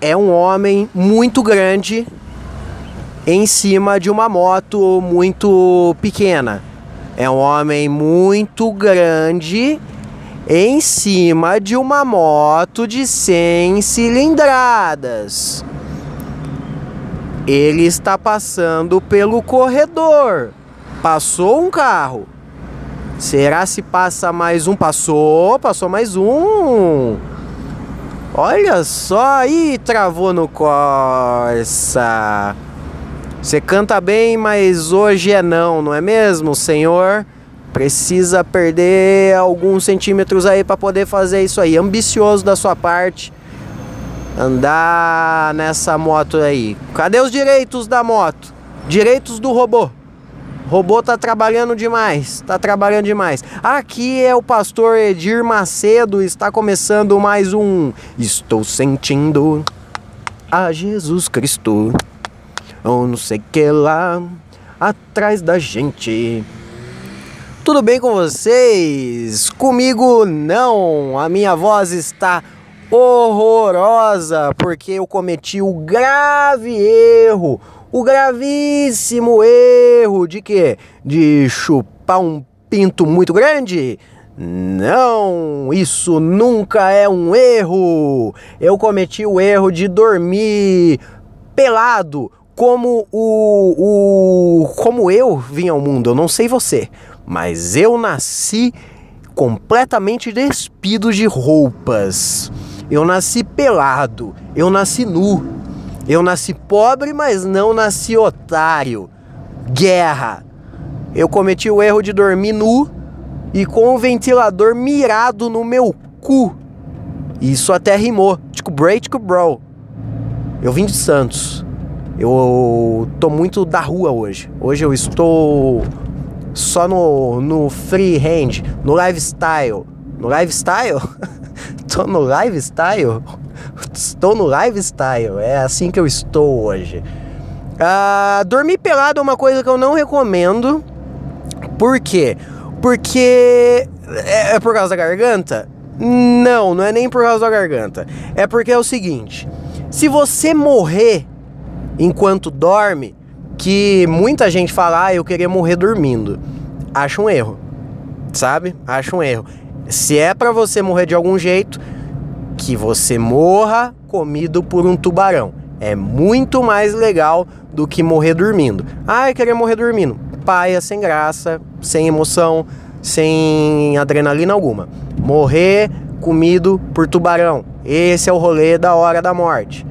é um homem muito grande em cima de uma moto muito pequena. É um homem muito grande em cima de uma moto de 100 cilindradas. Ele está passando pelo corredor. Passou um carro. Será se passa mais um? Passou, passou mais um. Olha só, aí travou no Corsa. Você canta bem, mas hoje é não, não é mesmo, senhor? Precisa perder alguns centímetros aí para poder fazer isso aí. Ambicioso da sua parte. Andar nessa moto aí. Cadê os direitos da moto? Direitos do robô. Robô tá trabalhando demais, tá trabalhando demais. Aqui é o pastor Edir Macedo, está começando mais um Estou sentindo a Jesus Cristo ou não sei que lá atrás da gente. Tudo bem com vocês? Comigo não. A minha voz está horrorosa porque eu cometi o grave erro, o gravíssimo erro de quê? De chupar um pinto muito grande? Não, isso nunca é um erro. Eu cometi o erro de dormir pelado como o, o como eu vim ao mundo, eu não sei você, mas eu nasci completamente despido de roupas. Eu nasci pelado, eu nasci nu. Eu nasci pobre, mas não nasci otário. Guerra. Eu cometi o erro de dormir nu e com o ventilador mirado no meu cu. Isso até rimou. Tipo, break, tipo, bro. Eu vim de Santos. Eu tô muito da rua hoje. Hoje eu estou só no, no freehand, no lifestyle. No lifestyle? tô no lifestyle? Estou no lifestyle. É assim que eu estou hoje. Ah, dormir pelado é uma coisa que eu não recomendo. Por quê? Porque é, é por causa da garganta? Não, não é nem por causa da garganta. É porque é o seguinte: se você morrer enquanto dorme que muita gente fala, ah, eu queria morrer dormindo. Acho um erro, sabe? Acho um erro. Se é para você morrer de algum jeito, que você morra comido por um tubarão. É muito mais legal do que morrer dormindo. Ah, queria morrer dormindo. Paia, sem graça, sem emoção, sem adrenalina alguma. Morrer comido por tubarão. Esse é o rolê da hora da morte.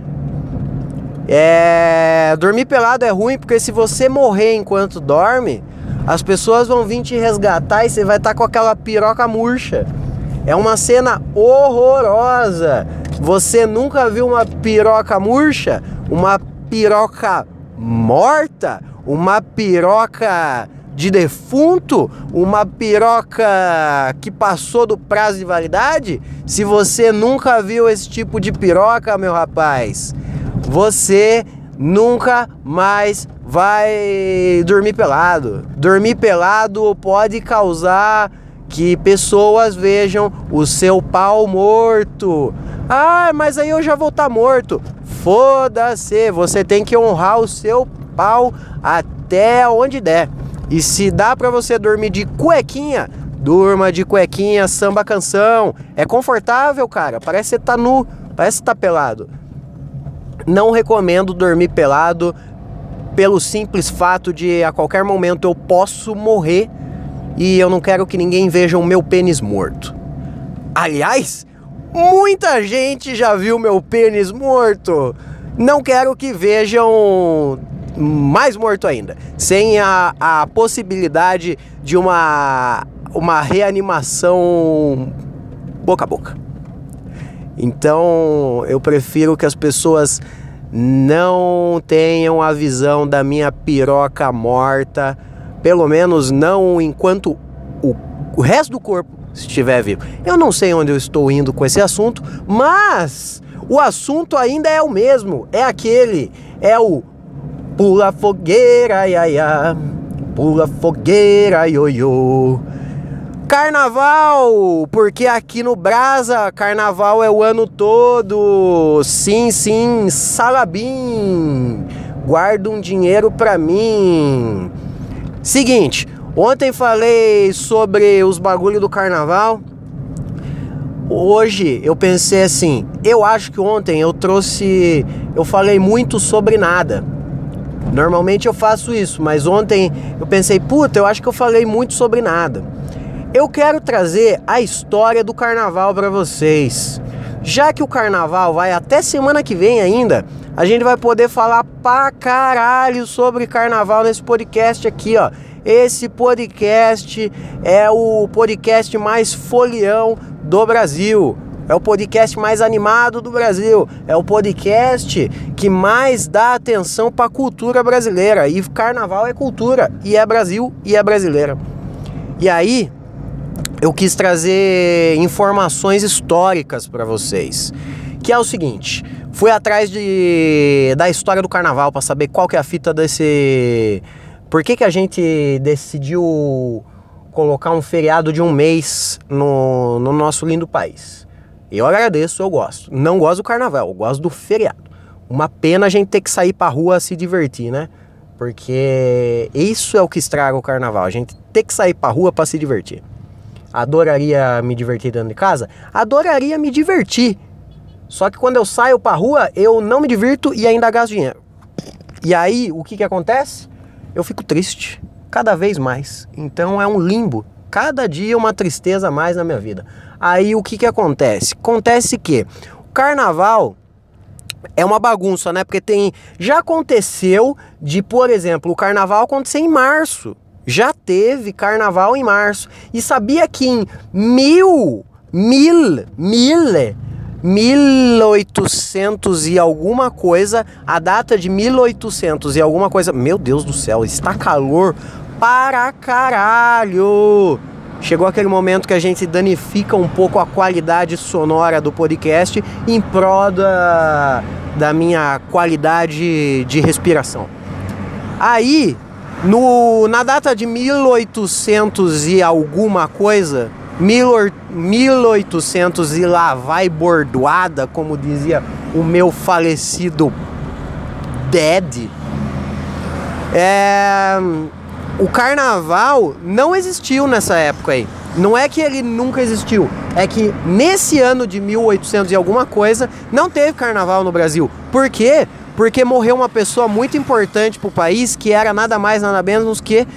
É, dormir pelado é ruim porque se você morrer enquanto dorme, as pessoas vão vir te resgatar e você vai estar tá com aquela piroca murcha. É uma cena horrorosa. Você nunca viu uma piroca murcha? Uma piroca morta? Uma piroca de defunto? Uma piroca que passou do prazo de validade? Se você nunca viu esse tipo de piroca, meu rapaz, você nunca mais vai dormir pelado. Dormir pelado pode causar que pessoas vejam o seu pau morto. Ah, mas aí eu já vou estar tá morto. Foda-se, você tem que honrar o seu pau até onde der. E se dá para você dormir de cuequinha, durma de cuequinha, samba canção. É confortável, cara. Parece que você tá nu, parece que tá pelado. Não recomendo dormir pelado pelo simples fato de a qualquer momento eu posso morrer e eu não quero que ninguém veja o meu pênis morto. Aliás, muita gente já viu meu pênis morto. Não quero que vejam mais morto ainda, sem a, a possibilidade de uma, uma reanimação boca a boca. Então eu prefiro que as pessoas não tenham a visão da minha piroca morta, pelo menos não enquanto o, o resto do corpo estiver vivo. Eu não sei onde eu estou indo com esse assunto, mas o assunto ainda é o mesmo, é aquele, é o pula fogueira, ia, ia, pula fogueira, ioiô. Carnaval, porque aqui no Brasa, carnaval é o ano todo. Sim, sim, Salabim. Guarda um dinheiro pra mim. Seguinte, ontem falei sobre os bagulho do carnaval. Hoje eu pensei assim, eu acho que ontem eu trouxe, eu falei muito sobre nada. Normalmente eu faço isso, mas ontem eu pensei, puta, eu acho que eu falei muito sobre nada. Eu quero trazer a história do carnaval para vocês. Já que o carnaval vai até semana que vem ainda, a gente vai poder falar pra caralho sobre carnaval nesse podcast aqui, ó. Esse podcast é o podcast mais folião do Brasil. É o podcast mais animado do Brasil. É o podcast que mais dá atenção para a cultura brasileira. E carnaval é cultura, e é Brasil, e é brasileira. E aí, eu quis trazer informações históricas para vocês, que é o seguinte: fui atrás de, da história do carnaval para saber qual que é a fita desse, por que, que a gente decidiu colocar um feriado de um mês no, no nosso lindo país. Eu agradeço, eu gosto. Não gosto do carnaval, eu gosto do feriado. Uma pena a gente ter que sair pra rua se divertir, né? Porque isso é o que estraga o carnaval, a gente ter que sair pra rua para se divertir. Adoraria me divertir dentro de casa? Adoraria me divertir. Só que quando eu saio pra rua, eu não me divirto e ainda gasto dinheiro. E aí, o que que acontece? Eu fico triste, cada vez mais. Então é um limbo. Cada dia uma tristeza a mais na minha vida. Aí o que que acontece? Acontece que o carnaval é uma bagunça, né? Porque tem. Já aconteceu de, por exemplo, o carnaval acontecer em março já teve carnaval em março. E sabia que em mil, mil, mil, 1800 e alguma coisa, a data de 1800 e alguma coisa, meu Deus do céu, está calor para caralho. Chegou aquele momento que a gente danifica um pouco a qualidade sonora do podcast em prol da, da minha qualidade de respiração. Aí, no, na data de 1800 e alguma coisa, 1800 e lá vai bordoada, como dizia o meu falecido Dad. É, o carnaval não existiu nessa época aí. Não é que ele nunca existiu, é que nesse ano de 1800 e alguma coisa não teve carnaval no Brasil. Por quê? porque morreu uma pessoa muito importante para o país que era nada mais nada menos que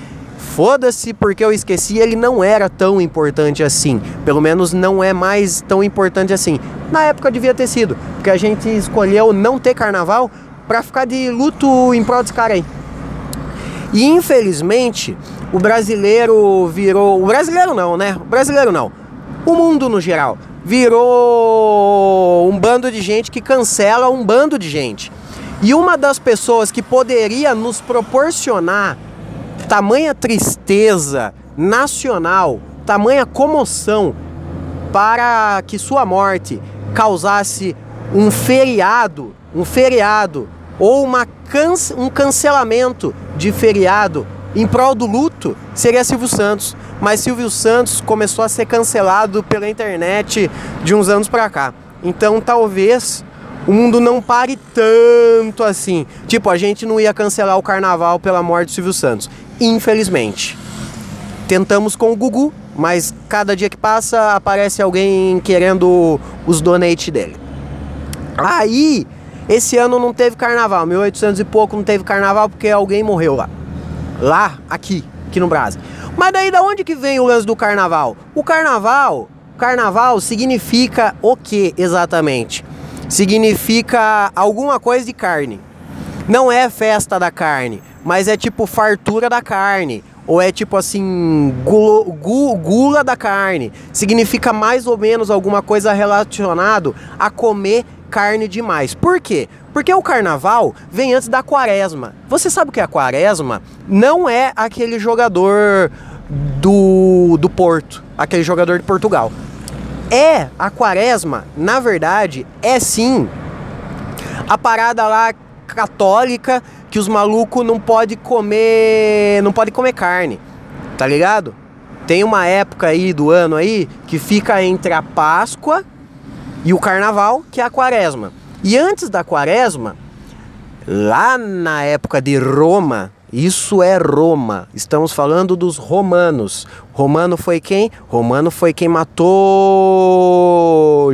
foda-se porque eu esqueci, ele não era tão importante assim. Pelo menos não é mais tão importante assim. Na época devia ter sido, porque a gente escolheu não ter carnaval para ficar de luto em prol desse cara aí. E infelizmente, o brasileiro virou, o brasileiro não, né? O brasileiro não. O mundo no geral virou um bando de gente que cancela um bando de gente. E uma das pessoas que poderia nos proporcionar tamanha tristeza nacional, tamanha comoção para que sua morte causasse um feriado, um feriado ou uma cance um cancelamento de feriado em prol do luto, seria Silvio Santos. Mas Silvio Santos começou a ser cancelado pela internet de uns anos para cá. Então talvez o mundo não pare tanto assim. Tipo, a gente não ia cancelar o carnaval pela morte do Silvio Santos. Infelizmente. Tentamos com o Gugu, mas cada dia que passa aparece alguém querendo os donate dele. Aí, esse ano não teve carnaval, 1800 e pouco não teve carnaval porque alguém morreu lá. Lá, aqui, aqui no Brasil. Mas daí da onde que vem o lance do carnaval? O carnaval, carnaval significa o que exatamente? significa alguma coisa de carne. Não é festa da carne, mas é tipo fartura da carne. Ou é tipo assim, gula, gula da carne. Significa mais ou menos alguma coisa relacionado a comer carne demais. Por quê? Porque o carnaval vem antes da quaresma. Você sabe o que é a quaresma? Não é aquele jogador do, do Porto, aquele jogador de Portugal. É, a quaresma, na verdade, é sim a parada lá católica que os malucos não pode comer, não pode comer carne. Tá ligado? tem uma época aí do ano aí que fica entre a Páscoa e o Carnaval, que é a Quaresma. E antes da Quaresma, lá na época de Roma, isso é Roma. Estamos falando dos romanos. Romano foi quem? Romano foi quem matou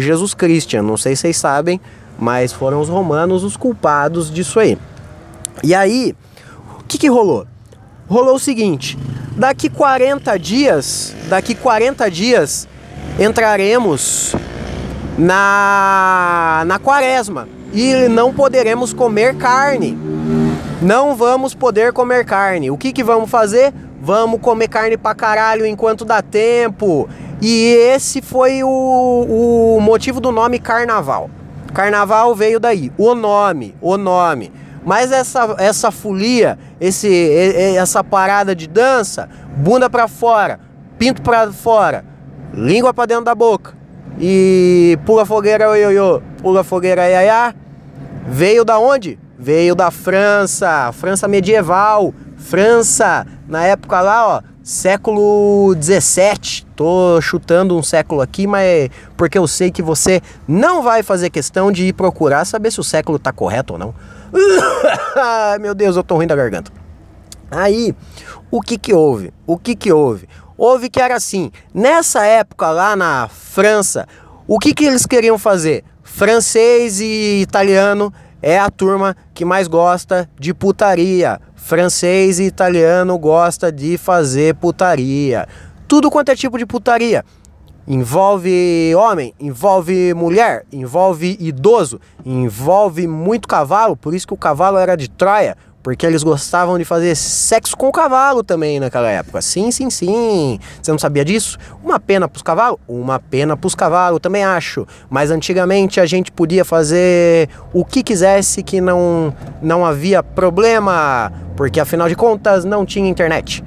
Jesus Cristo. Não sei se vocês sabem, mas foram os romanos os culpados disso aí. E aí, o que, que rolou? Rolou o seguinte: daqui 40 dias, daqui 40 dias, entraremos na, na quaresma e não poderemos comer carne. Não vamos poder comer carne. O que, que vamos fazer? Vamos comer carne pra caralho enquanto dá tempo. E esse foi o, o motivo do nome carnaval. Carnaval veio daí. O nome, o nome. Mas essa, essa folia, esse, essa parada de dança, bunda para fora, pinto para fora, língua para dentro da boca e pula fogueira ioiô, pula fogueira iaiá, veio da onde? Veio da França, França medieval, França, na época lá, ó, século 17. Tô chutando um século aqui, mas porque eu sei que você não vai fazer questão de ir procurar saber se o século tá correto ou não. Meu Deus, eu tô ruim da garganta. Aí, o que que houve? O que que houve? Houve que era assim, nessa época lá na França, o que que eles queriam fazer? Francês e italiano é a turma que mais gosta de putaria. Francês e italiano gosta de fazer putaria. Tudo quanto é tipo de putaria. Envolve homem, envolve mulher, envolve idoso, envolve muito cavalo, por isso que o cavalo era de Troia, porque eles gostavam de fazer sexo com o cavalo também naquela época. Sim, sim, sim. Você não sabia disso? Uma pena pros cavalos? Uma pena pros cavalos, também acho. Mas antigamente a gente podia fazer o que quisesse que não, não havia problema, porque afinal de contas não tinha internet.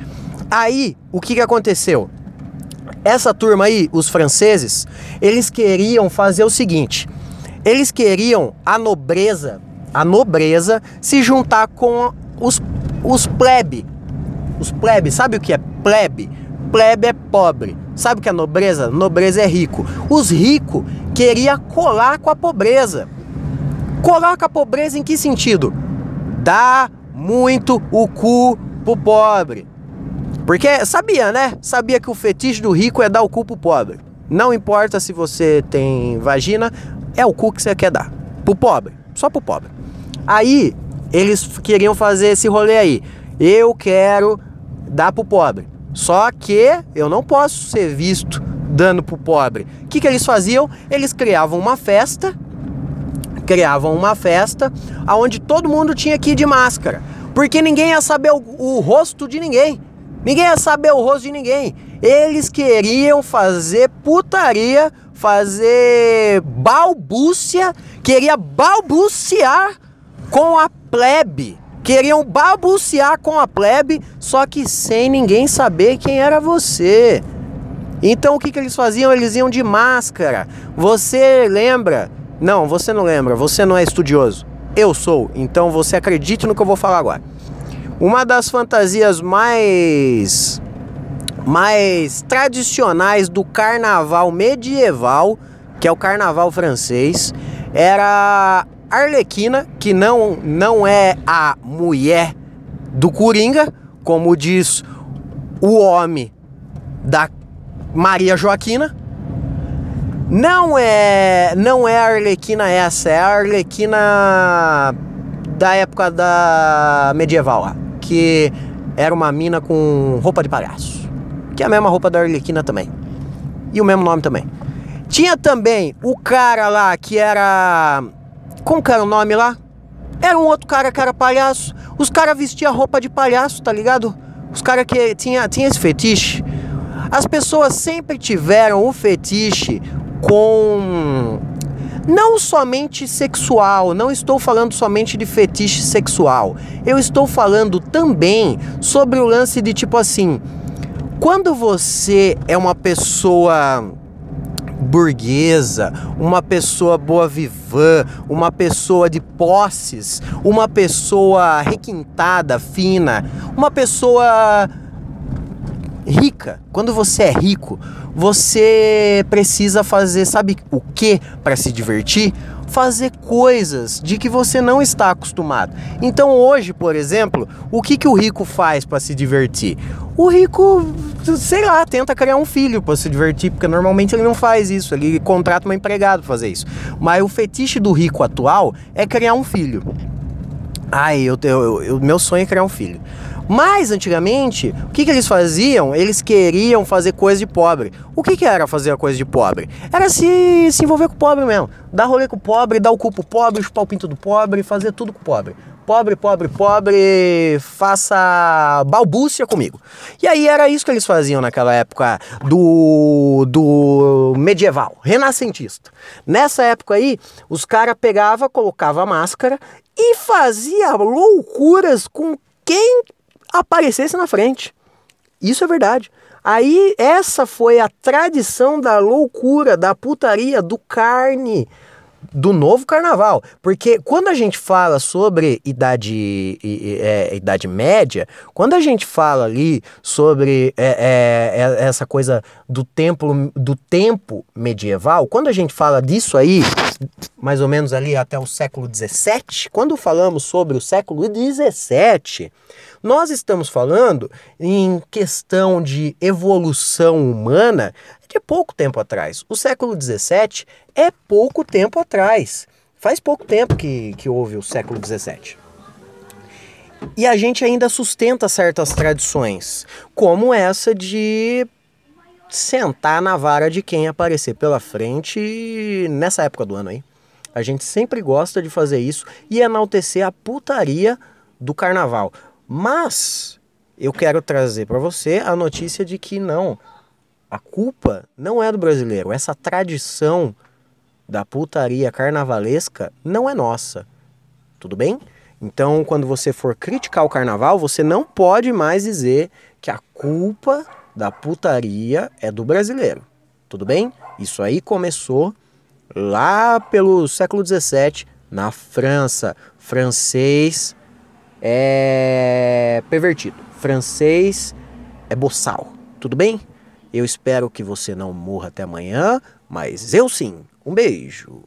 Aí, o que, que aconteceu? Essa turma aí, os franceses, eles queriam fazer o seguinte: eles queriam a nobreza, a nobreza se juntar com os, os plebe. Os plebe, sabe o que é plebe? Plebe é pobre. Sabe o que é nobreza? Nobreza é rico. Os ricos queriam colar com a pobreza. Colar com a pobreza em que sentido? Dar muito o cu pro pobre. Porque sabia, né? Sabia que o fetiche do rico é dar o cu pro pobre. Não importa se você tem vagina, é o cu que você quer dar. Pro pobre. Só pro pobre. Aí, eles queriam fazer esse rolê aí. Eu quero dar pro pobre. Só que eu não posso ser visto dando pro pobre. O que, que eles faziam? Eles criavam uma festa. Criavam uma festa onde todo mundo tinha que ir de máscara. Porque ninguém ia saber o, o rosto de ninguém. Ninguém ia saber o rosto de ninguém. Eles queriam fazer putaria, fazer balbúcia, queria balbuciar com a plebe. Queriam balbuciar com a plebe, só que sem ninguém saber quem era você. Então o que, que eles faziam? Eles iam de máscara. Você lembra? Não, você não lembra, você não é estudioso. Eu sou, então você acredite no que eu vou falar agora. Uma das fantasias mais mais tradicionais do carnaval medieval, que é o carnaval francês, era Arlequina, que não não é a mulher do Coringa, como diz o homem da Maria Joaquina. Não é não é a Arlequina essa, é a Arlequina da época da medieval que era uma mina com roupa de palhaço. Que é a mesma roupa da Arlequina também. E o mesmo nome também. Tinha também o cara lá que era. Como que era o nome lá? Era um outro cara que era palhaço. Os caras vestiam roupa de palhaço, tá ligado? Os caras que tinha, tinha esse fetiche. As pessoas sempre tiveram o fetiche com não somente sexual, não estou falando somente de fetiche sexual. Eu estou falando também sobre o lance de tipo assim, quando você é uma pessoa burguesa, uma pessoa boa vivã, uma pessoa de posses, uma pessoa requintada, fina, uma pessoa rica. Quando você é rico, você precisa fazer, sabe o que para se divertir? Fazer coisas de que você não está acostumado. Então hoje, por exemplo, o que, que o rico faz para se divertir? O rico, sei lá, tenta criar um filho para se divertir, porque normalmente ele não faz isso, ele contrata um empregado para fazer isso. Mas o fetiche do rico atual é criar um filho. Ai, eu, eu, eu, meu sonho é criar um filho. Mas antigamente, o que, que eles faziam? Eles queriam fazer coisa de pobre. O que, que era fazer a coisa de pobre? Era se, se envolver com o pobre mesmo. Dar rolê com o pobre, dar o cu pro pobre, chupar o pinto do pobre, fazer tudo com o pobre. Pobre, pobre, pobre, faça balbúcia comigo. E aí era isso que eles faziam naquela época do, do medieval, renascentista. Nessa época aí, os caras pegavam, colocava a máscara e fazia loucuras com quem aparecesse na frente. Isso é verdade. Aí essa foi a tradição da loucura, da putaria, do carne, do novo carnaval. Porque quando a gente fala sobre idade, é, idade média, quando a gente fala ali sobre é, é, é, essa coisa do tempo, do tempo medieval, quando a gente fala disso aí, mais ou menos ali até o século XVII, quando falamos sobre o século XVII, nós estamos falando em questão de evolução humana de pouco tempo atrás. O século XVII é pouco tempo atrás. Faz pouco tempo que, que houve o século XVII. E a gente ainda sustenta certas tradições, como essa de sentar na vara de quem aparecer pela frente nessa época do ano aí. A gente sempre gosta de fazer isso e enaltecer a putaria do carnaval. Mas eu quero trazer para você a notícia de que não, a culpa não é do brasileiro. Essa tradição da putaria carnavalesca não é nossa. Tudo bem? Então, quando você for criticar o carnaval, você não pode mais dizer que a culpa da putaria é do brasileiro. Tudo bem? Isso aí começou lá pelo século XVII na França. Francês é pervertido. Francês é boçal. Tudo bem? Eu espero que você não morra até amanhã, mas eu sim. Um beijo.